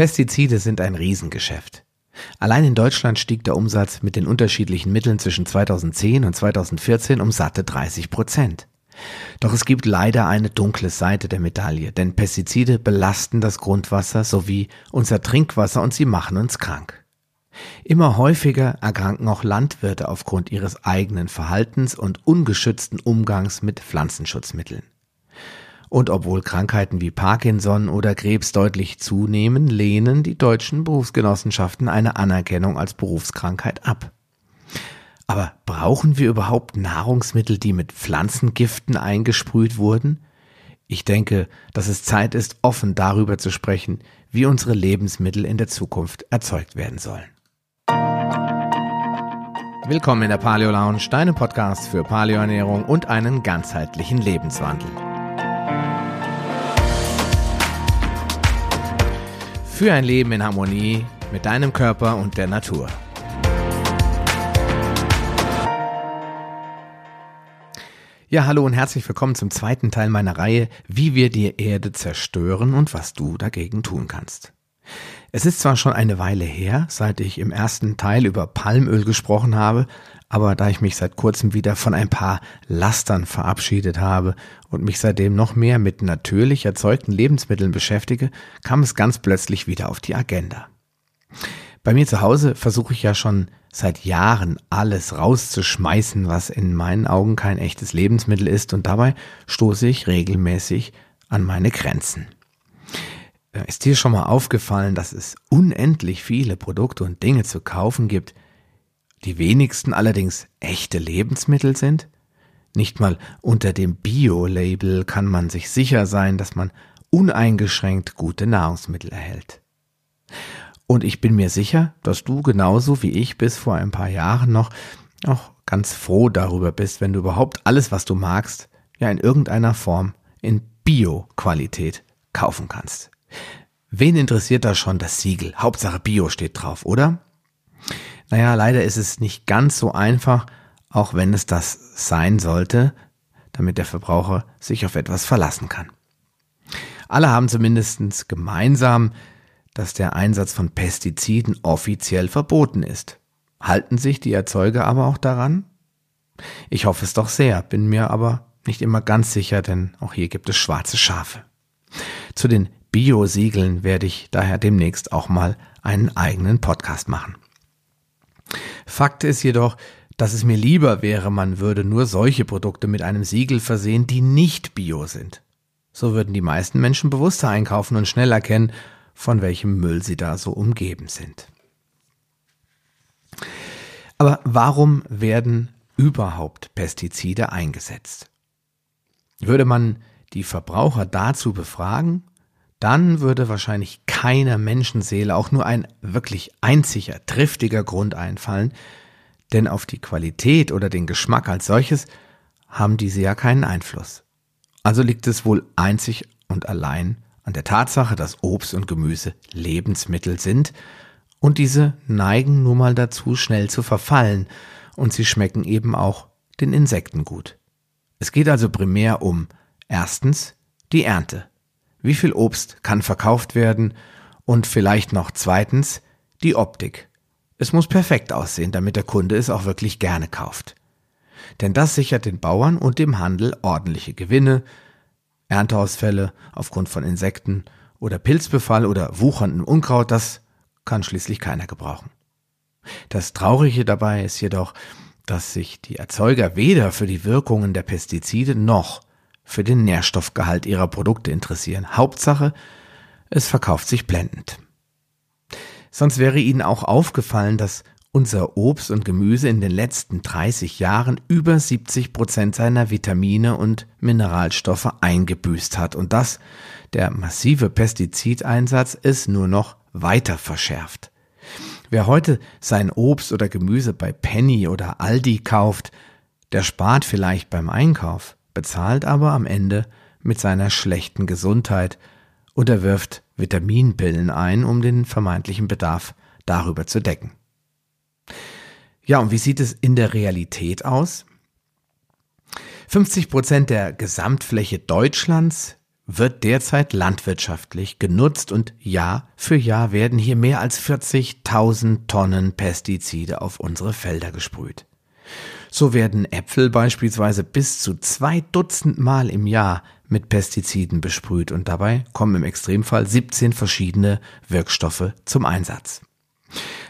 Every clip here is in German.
Pestizide sind ein Riesengeschäft. Allein in Deutschland stieg der Umsatz mit den unterschiedlichen Mitteln zwischen 2010 und 2014 um satte 30 Prozent. Doch es gibt leider eine dunkle Seite der Medaille, denn Pestizide belasten das Grundwasser sowie unser Trinkwasser und sie machen uns krank. Immer häufiger erkranken auch Landwirte aufgrund ihres eigenen Verhaltens und ungeschützten Umgangs mit Pflanzenschutzmitteln. Und obwohl Krankheiten wie Parkinson oder Krebs deutlich zunehmen, lehnen die deutschen Berufsgenossenschaften eine Anerkennung als Berufskrankheit ab. Aber brauchen wir überhaupt Nahrungsmittel, die mit Pflanzengiften eingesprüht wurden? Ich denke, dass es Zeit ist, offen darüber zu sprechen, wie unsere Lebensmittel in der Zukunft erzeugt werden sollen. Willkommen in der Paleo Lounge, deinem Podcast für Paleoernährung und einen ganzheitlichen Lebenswandel. Für ein Leben in Harmonie mit deinem Körper und der Natur. Ja, hallo und herzlich willkommen zum zweiten Teil meiner Reihe, wie wir die Erde zerstören und was du dagegen tun kannst. Es ist zwar schon eine Weile her, seit ich im ersten Teil über Palmöl gesprochen habe, aber da ich mich seit kurzem wieder von ein paar Lastern verabschiedet habe und mich seitdem noch mehr mit natürlich erzeugten Lebensmitteln beschäftige, kam es ganz plötzlich wieder auf die Agenda. Bei mir zu Hause versuche ich ja schon seit Jahren alles rauszuschmeißen, was in meinen Augen kein echtes Lebensmittel ist, und dabei stoße ich regelmäßig an meine Grenzen. Ist dir schon mal aufgefallen, dass es unendlich viele Produkte und Dinge zu kaufen gibt, die wenigsten allerdings echte Lebensmittel sind? Nicht mal unter dem Bio-Label kann man sich sicher sein, dass man uneingeschränkt gute Nahrungsmittel erhält. Und ich bin mir sicher, dass du genauso wie ich bis vor ein paar Jahren noch auch ganz froh darüber bist, wenn du überhaupt alles, was du magst, ja in irgendeiner Form in Bio-Qualität kaufen kannst. Wen interessiert da schon das Siegel? Hauptsache Bio steht drauf, oder? Naja, leider ist es nicht ganz so einfach, auch wenn es das sein sollte, damit der Verbraucher sich auf etwas verlassen kann. Alle haben zumindest gemeinsam, dass der Einsatz von Pestiziden offiziell verboten ist. Halten sich die Erzeuger aber auch daran? Ich hoffe es doch sehr, bin mir aber nicht immer ganz sicher, denn auch hier gibt es schwarze Schafe. Zu den Bio-Siegeln werde ich daher demnächst auch mal einen eigenen Podcast machen. Fakt ist jedoch, dass es mir lieber wäre, man würde nur solche Produkte mit einem Siegel versehen, die nicht bio sind. So würden die meisten Menschen bewusster einkaufen und schnell erkennen, von welchem Müll sie da so umgeben sind. Aber warum werden überhaupt Pestizide eingesetzt? Würde man die Verbraucher dazu befragen, dann würde wahrscheinlich keiner Menschenseele auch nur ein wirklich einziger, triftiger Grund einfallen, denn auf die Qualität oder den Geschmack als solches haben diese ja keinen Einfluss. Also liegt es wohl einzig und allein an der Tatsache, dass Obst und Gemüse Lebensmittel sind und diese neigen nun mal dazu, schnell zu verfallen und sie schmecken eben auch den Insekten gut. Es geht also primär um erstens die Ernte. Wie viel Obst kann verkauft werden? Und vielleicht noch zweitens die Optik. Es muss perfekt aussehen, damit der Kunde es auch wirklich gerne kauft. Denn das sichert den Bauern und dem Handel ordentliche Gewinne, Ernteausfälle aufgrund von Insekten oder Pilzbefall oder wucherndem Unkraut, das kann schließlich keiner gebrauchen. Das Traurige dabei ist jedoch, dass sich die Erzeuger weder für die Wirkungen der Pestizide noch für den Nährstoffgehalt ihrer Produkte interessieren. Hauptsache, es verkauft sich blendend. Sonst wäre Ihnen auch aufgefallen, dass unser Obst und Gemüse in den letzten 30 Jahren über 70 Prozent seiner Vitamine und Mineralstoffe eingebüßt hat und dass der massive Pestizideinsatz es nur noch weiter verschärft. Wer heute sein Obst oder Gemüse bei Penny oder Aldi kauft, der spart vielleicht beim Einkauf, bezahlt aber am Ende mit seiner schlechten Gesundheit und er wirft Vitaminpillen ein, um den vermeintlichen Bedarf darüber zu decken. Ja, und wie sieht es in der Realität aus? 50 Prozent der Gesamtfläche Deutschlands wird derzeit landwirtschaftlich genutzt und Jahr für Jahr werden hier mehr als 40.000 Tonnen Pestizide auf unsere Felder gesprüht. So werden Äpfel beispielsweise bis zu zwei Dutzend Mal im Jahr mit Pestiziden besprüht und dabei kommen im Extremfall 17 verschiedene Wirkstoffe zum Einsatz.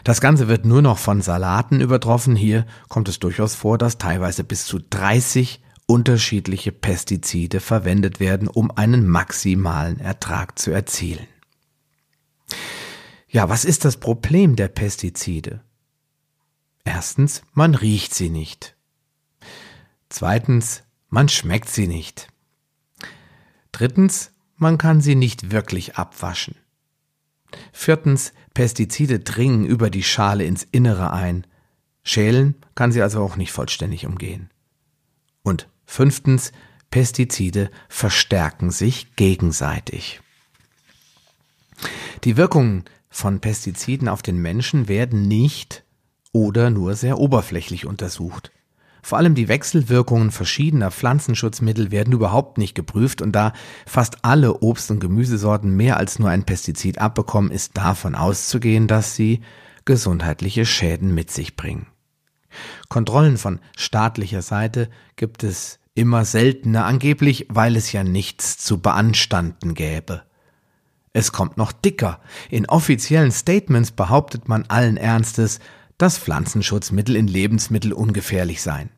Das Ganze wird nur noch von Salaten übertroffen. Hier kommt es durchaus vor, dass teilweise bis zu 30 unterschiedliche Pestizide verwendet werden, um einen maximalen Ertrag zu erzielen. Ja, was ist das Problem der Pestizide? Erstens, man riecht sie nicht. Zweitens, man schmeckt sie nicht. Drittens, man kann sie nicht wirklich abwaschen. Viertens, Pestizide dringen über die Schale ins Innere ein. Schälen kann sie also auch nicht vollständig umgehen. Und fünftens, Pestizide verstärken sich gegenseitig. Die Wirkungen von Pestiziden auf den Menschen werden nicht oder nur sehr oberflächlich untersucht. Vor allem die Wechselwirkungen verschiedener Pflanzenschutzmittel werden überhaupt nicht geprüft und da fast alle Obst- und Gemüsesorten mehr als nur ein Pestizid abbekommen, ist davon auszugehen, dass sie gesundheitliche Schäden mit sich bringen. Kontrollen von staatlicher Seite gibt es immer seltener, angeblich weil es ja nichts zu beanstanden gäbe. Es kommt noch dicker. In offiziellen Statements behauptet man allen Ernstes, dass Pflanzenschutzmittel in Lebensmittel ungefährlich seien.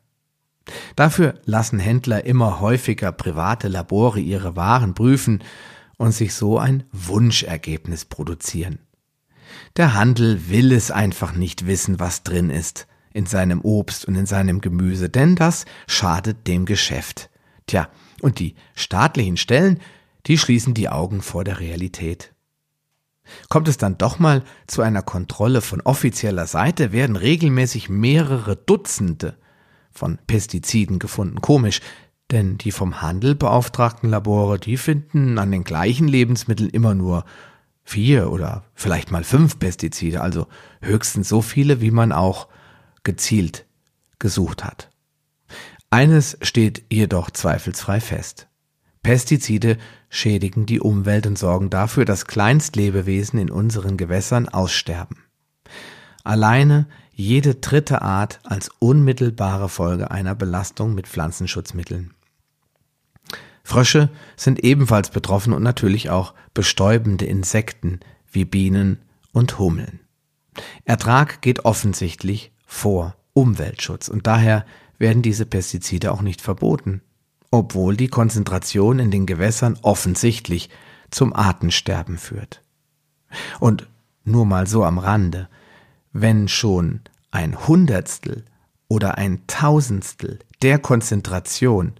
Dafür lassen Händler immer häufiger private Labore ihre Waren prüfen und sich so ein Wunschergebnis produzieren. Der Handel will es einfach nicht wissen, was drin ist in seinem Obst und in seinem Gemüse, denn das schadet dem Geschäft. Tja, und die staatlichen Stellen, die schließen die Augen vor der Realität. Kommt es dann doch mal zu einer Kontrolle von offizieller Seite, werden regelmäßig mehrere Dutzende von Pestiziden gefunden. Komisch, denn die vom Handel beauftragten Labore, die finden an den gleichen Lebensmitteln immer nur vier oder vielleicht mal fünf Pestizide, also höchstens so viele, wie man auch gezielt gesucht hat. Eines steht jedoch zweifelsfrei fest. Pestizide schädigen die Umwelt und sorgen dafür, dass Kleinstlebewesen in unseren Gewässern aussterben. Alleine jede dritte Art als unmittelbare Folge einer Belastung mit Pflanzenschutzmitteln. Frösche sind ebenfalls betroffen und natürlich auch bestäubende Insekten wie Bienen und Hummeln. Ertrag geht offensichtlich vor Umweltschutz und daher werden diese Pestizide auch nicht verboten obwohl die Konzentration in den Gewässern offensichtlich zum Artensterben führt. Und nur mal so am Rande, wenn schon ein Hundertstel oder ein Tausendstel der Konzentration,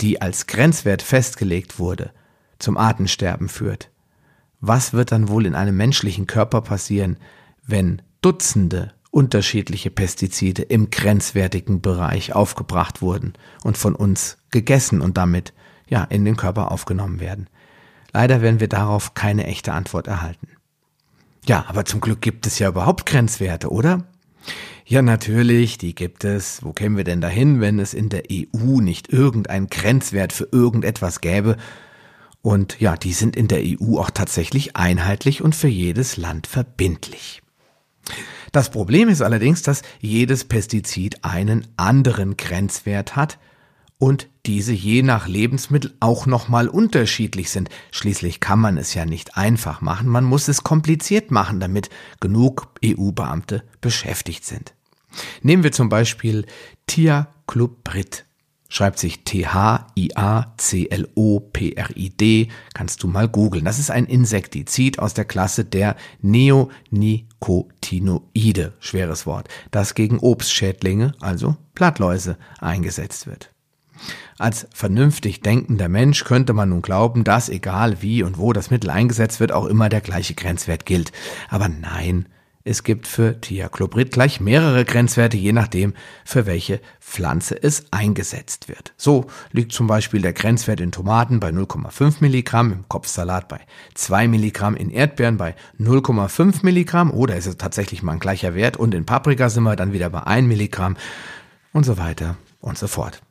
die als Grenzwert festgelegt wurde, zum Artensterben führt, was wird dann wohl in einem menschlichen Körper passieren, wenn Dutzende unterschiedliche Pestizide im grenzwertigen Bereich aufgebracht wurden und von uns gegessen und damit ja in den Körper aufgenommen werden. Leider werden wir darauf keine echte Antwort erhalten. Ja, aber zum Glück gibt es ja überhaupt Grenzwerte, oder? Ja, natürlich, die gibt es. Wo kämen wir denn dahin, wenn es in der EU nicht irgendein Grenzwert für irgendetwas gäbe? Und ja, die sind in der EU auch tatsächlich einheitlich und für jedes Land verbindlich. Das Problem ist allerdings, dass jedes Pestizid einen anderen Grenzwert hat und diese je nach Lebensmittel auch nochmal unterschiedlich sind. Schließlich kann man es ja nicht einfach machen, man muss es kompliziert machen, damit genug EU-Beamte beschäftigt sind. Nehmen wir zum Beispiel Thiacloprid schreibt sich T-H-I-A-C-L-O-P-R-I-D, kannst du mal googeln. Das ist ein Insektizid aus der Klasse der Neonicotinoide, schweres Wort, das gegen Obstschädlinge, also Blattläuse, eingesetzt wird. Als vernünftig denkender Mensch könnte man nun glauben, dass egal wie und wo das Mittel eingesetzt wird, auch immer der gleiche Grenzwert gilt. Aber nein, es gibt für Thiacloprid gleich mehrere Grenzwerte, je nachdem, für welche Pflanze es eingesetzt wird. So liegt zum Beispiel der Grenzwert in Tomaten bei 0,5 Milligramm, im Kopfsalat bei 2 Milligramm, in Erdbeeren bei 0,5 Milligramm oder ist es tatsächlich mal ein gleicher Wert und in Paprika sind wir dann wieder bei 1 Milligramm und so weiter und so fort.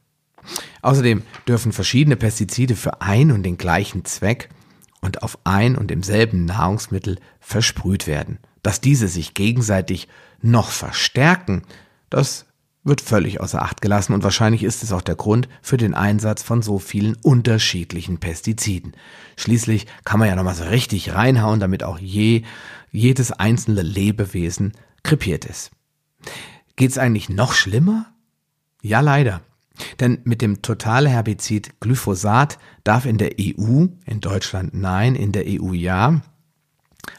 Außerdem dürfen verschiedene Pestizide für ein und den gleichen Zweck und auf ein und demselben Nahrungsmittel versprüht werden. Dass diese sich gegenseitig noch verstärken, das wird völlig außer Acht gelassen und wahrscheinlich ist es auch der Grund für den Einsatz von so vielen unterschiedlichen Pestiziden. Schließlich kann man ja nochmal so richtig reinhauen, damit auch je, jedes einzelne Lebewesen krepiert ist. Geht's eigentlich noch schlimmer? Ja, leider. Denn mit dem Totalherbizid Glyphosat darf in der EU, in Deutschland nein, in der EU ja,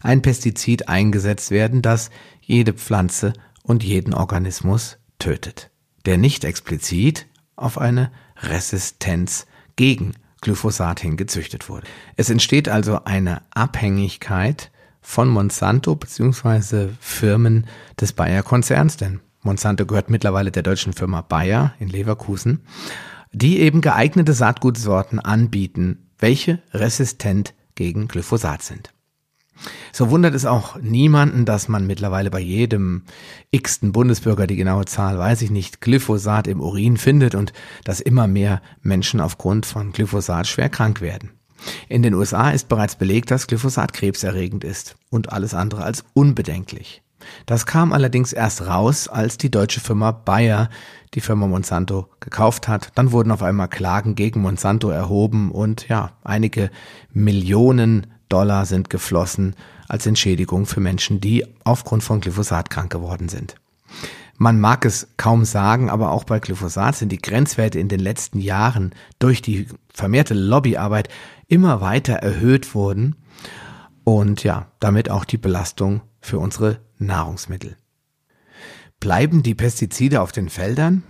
ein Pestizid eingesetzt werden, das jede Pflanze und jeden Organismus tötet, der nicht explizit auf eine Resistenz gegen Glyphosat hin gezüchtet wurde. Es entsteht also eine Abhängigkeit von Monsanto bzw. Firmen des Bayer-Konzerns, denn Monsanto gehört mittlerweile der deutschen Firma Bayer in Leverkusen, die eben geeignete Saatgutsorten anbieten, welche resistent gegen Glyphosat sind. So wundert es auch niemanden, dass man mittlerweile bei jedem x-ten Bundesbürger, die genaue Zahl weiß ich nicht, Glyphosat im Urin findet und dass immer mehr Menschen aufgrund von Glyphosat schwer krank werden. In den USA ist bereits belegt, dass Glyphosat krebserregend ist und alles andere als unbedenklich. Das kam allerdings erst raus, als die deutsche Firma Bayer die Firma Monsanto gekauft hat. Dann wurden auf einmal Klagen gegen Monsanto erhoben und ja, einige Millionen Dollar sind geflossen als Entschädigung für Menschen, die aufgrund von Glyphosat krank geworden sind. Man mag es kaum sagen, aber auch bei Glyphosat sind die Grenzwerte in den letzten Jahren durch die vermehrte Lobbyarbeit immer weiter erhöht worden und ja, damit auch die Belastung für unsere Nahrungsmittel. Bleiben die Pestizide auf den Feldern?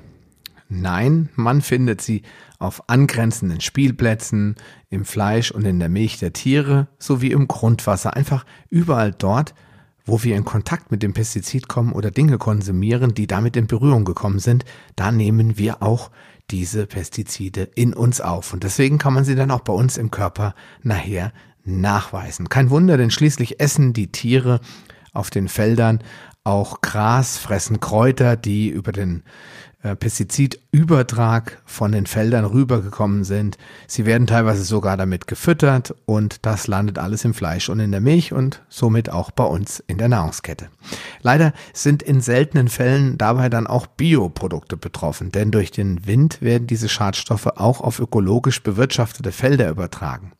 Nein, man findet sie auf angrenzenden Spielplätzen, im Fleisch und in der Milch der Tiere sowie im Grundwasser, einfach überall dort, wo wir in Kontakt mit dem Pestizid kommen oder Dinge konsumieren, die damit in Berührung gekommen sind, da nehmen wir auch diese Pestizide in uns auf. Und deswegen kann man sie dann auch bei uns im Körper nachher nachweisen. Kein Wunder, denn schließlich essen die Tiere auf den Feldern auch Gras, fressen Kräuter, die über den Pestizidübertrag von den Feldern rübergekommen sind. Sie werden teilweise sogar damit gefüttert und das landet alles im Fleisch und in der Milch und somit auch bei uns in der Nahrungskette. Leider sind in seltenen Fällen dabei dann auch Bioprodukte betroffen, denn durch den Wind werden diese Schadstoffe auch auf ökologisch bewirtschaftete Felder übertragen.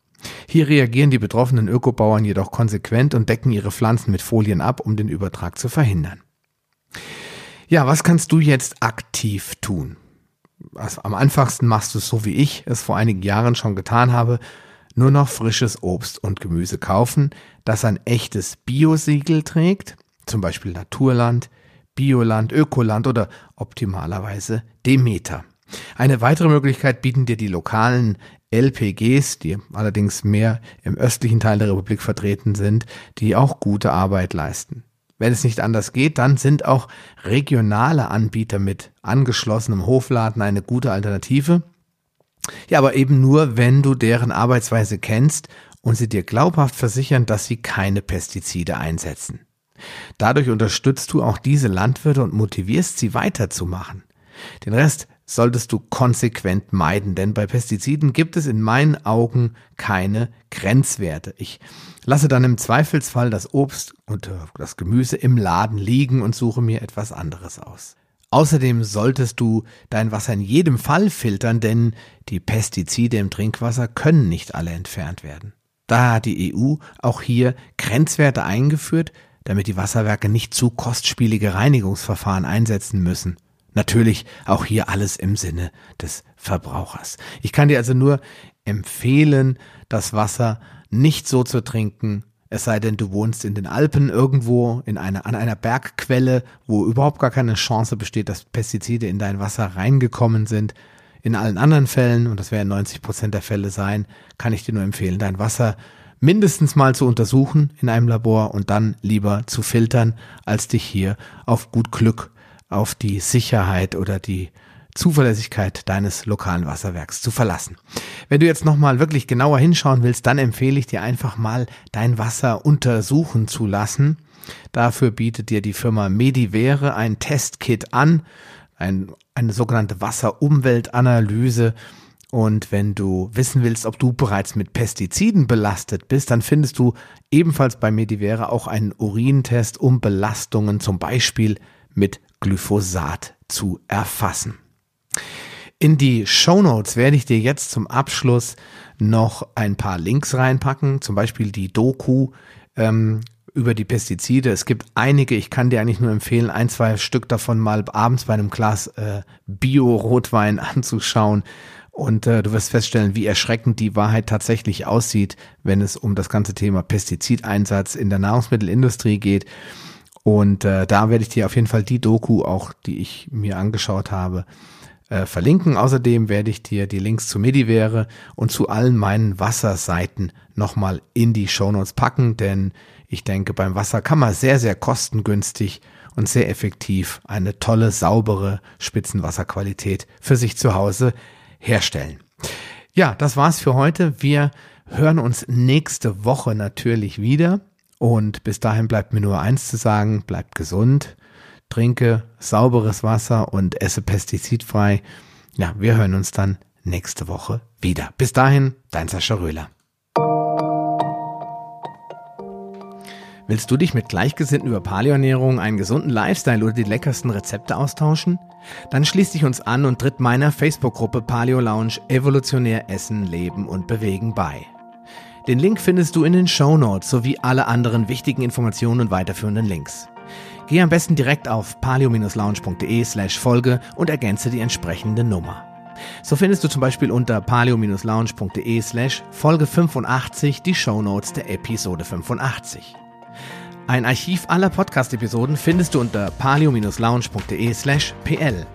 Hier reagieren die betroffenen Ökobauern jedoch konsequent und decken ihre Pflanzen mit Folien ab, um den Übertrag zu verhindern. Ja, was kannst du jetzt aktiv tun? Also am einfachsten machst du es so wie ich es vor einigen Jahren schon getan habe, nur noch frisches Obst und Gemüse kaufen, das ein echtes Biosiegel trägt, zum Beispiel Naturland, Bioland, Ökoland oder optimalerweise Demeter. Eine weitere Möglichkeit bieten dir die lokalen LPGs, die allerdings mehr im östlichen Teil der Republik vertreten sind, die auch gute Arbeit leisten. Wenn es nicht anders geht, dann sind auch regionale Anbieter mit angeschlossenem Hofladen eine gute Alternative. Ja, aber eben nur, wenn du deren Arbeitsweise kennst und sie dir glaubhaft versichern, dass sie keine Pestizide einsetzen. Dadurch unterstützt du auch diese Landwirte und motivierst sie weiterzumachen. Den Rest solltest du konsequent meiden, denn bei Pestiziden gibt es in meinen Augen keine Grenzwerte. Ich lasse dann im Zweifelsfall das Obst und äh, das Gemüse im Laden liegen und suche mir etwas anderes aus. Außerdem solltest du dein Wasser in jedem Fall filtern, denn die Pestizide im Trinkwasser können nicht alle entfernt werden. Da hat die EU auch hier Grenzwerte eingeführt, damit die Wasserwerke nicht zu kostspielige Reinigungsverfahren einsetzen müssen. Natürlich auch hier alles im Sinne des Verbrauchers. Ich kann dir also nur empfehlen, das Wasser nicht so zu trinken, es sei denn, du wohnst in den Alpen irgendwo in einer, an einer Bergquelle, wo überhaupt gar keine Chance besteht, dass Pestizide in dein Wasser reingekommen sind. In allen anderen Fällen, und das werden 90 Prozent der Fälle sein, kann ich dir nur empfehlen, dein Wasser mindestens mal zu untersuchen in einem Labor und dann lieber zu filtern, als dich hier auf gut Glück auf die Sicherheit oder die Zuverlässigkeit deines lokalen Wasserwerks zu verlassen. Wenn du jetzt nochmal wirklich genauer hinschauen willst, dann empfehle ich dir einfach mal dein Wasser untersuchen zu lassen. Dafür bietet dir die Firma Medivere ein Testkit an. ein, eine sogenannte Wasser-Umwelt-Analyse. Und wenn du wissen willst, ob du bereits mit Pestiziden belastet bist, dann findest du ebenfalls bei Medivera auch einen Urintest, um Belastungen zum Beispiel mit Glyphosat zu erfassen. In die Show Notes werde ich dir jetzt zum Abschluss noch ein paar Links reinpacken, zum Beispiel die Doku ähm, über die Pestizide. Es gibt einige, ich kann dir eigentlich nur empfehlen, ein, zwei Stück davon mal abends bei einem Glas äh, Bio-Rotwein anzuschauen. Und äh, du wirst feststellen, wie erschreckend die Wahrheit tatsächlich aussieht, wenn es um das ganze Thema Pestizideinsatz in der Nahrungsmittelindustrie geht. Und äh, da werde ich dir auf jeden Fall die Doku auch, die ich mir angeschaut habe, äh, verlinken. Außerdem werde ich dir die Links zu Medivere und zu allen meinen Wasserseiten nochmal in die Shownotes packen, denn ich denke, beim Wasser kann man sehr, sehr kostengünstig und sehr effektiv eine tolle, saubere Spitzenwasserqualität für sich zu Hause herstellen. Ja, das war's für heute. Wir hören uns nächste Woche natürlich wieder. Und bis dahin bleibt mir nur eins zu sagen, bleibt gesund, trinke sauberes Wasser und esse pestizidfrei. Ja, wir hören uns dann nächste Woche wieder. Bis dahin, dein Sascha Röhler. Willst du dich mit Gleichgesinnten über Paleoernährung, einen gesunden Lifestyle oder die leckersten Rezepte austauschen? Dann schließ dich uns an und tritt meiner Facebook-Gruppe Paleo Lounge Evolutionär Essen, Leben und Bewegen bei. Den Link findest du in den Show Notes sowie alle anderen wichtigen Informationen und weiterführenden Links. Geh am besten direkt auf paleo-lounge.de slash Folge und ergänze die entsprechende Nummer. So findest du zum Beispiel unter paleo-lounge.de slash Folge 85 die Show Notes der Episode 85. Ein Archiv aller Podcast-Episoden findest du unter palio-lounge.de slash pl.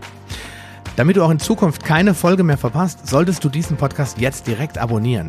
Damit du auch in Zukunft keine Folge mehr verpasst, solltest du diesen Podcast jetzt direkt abonnieren.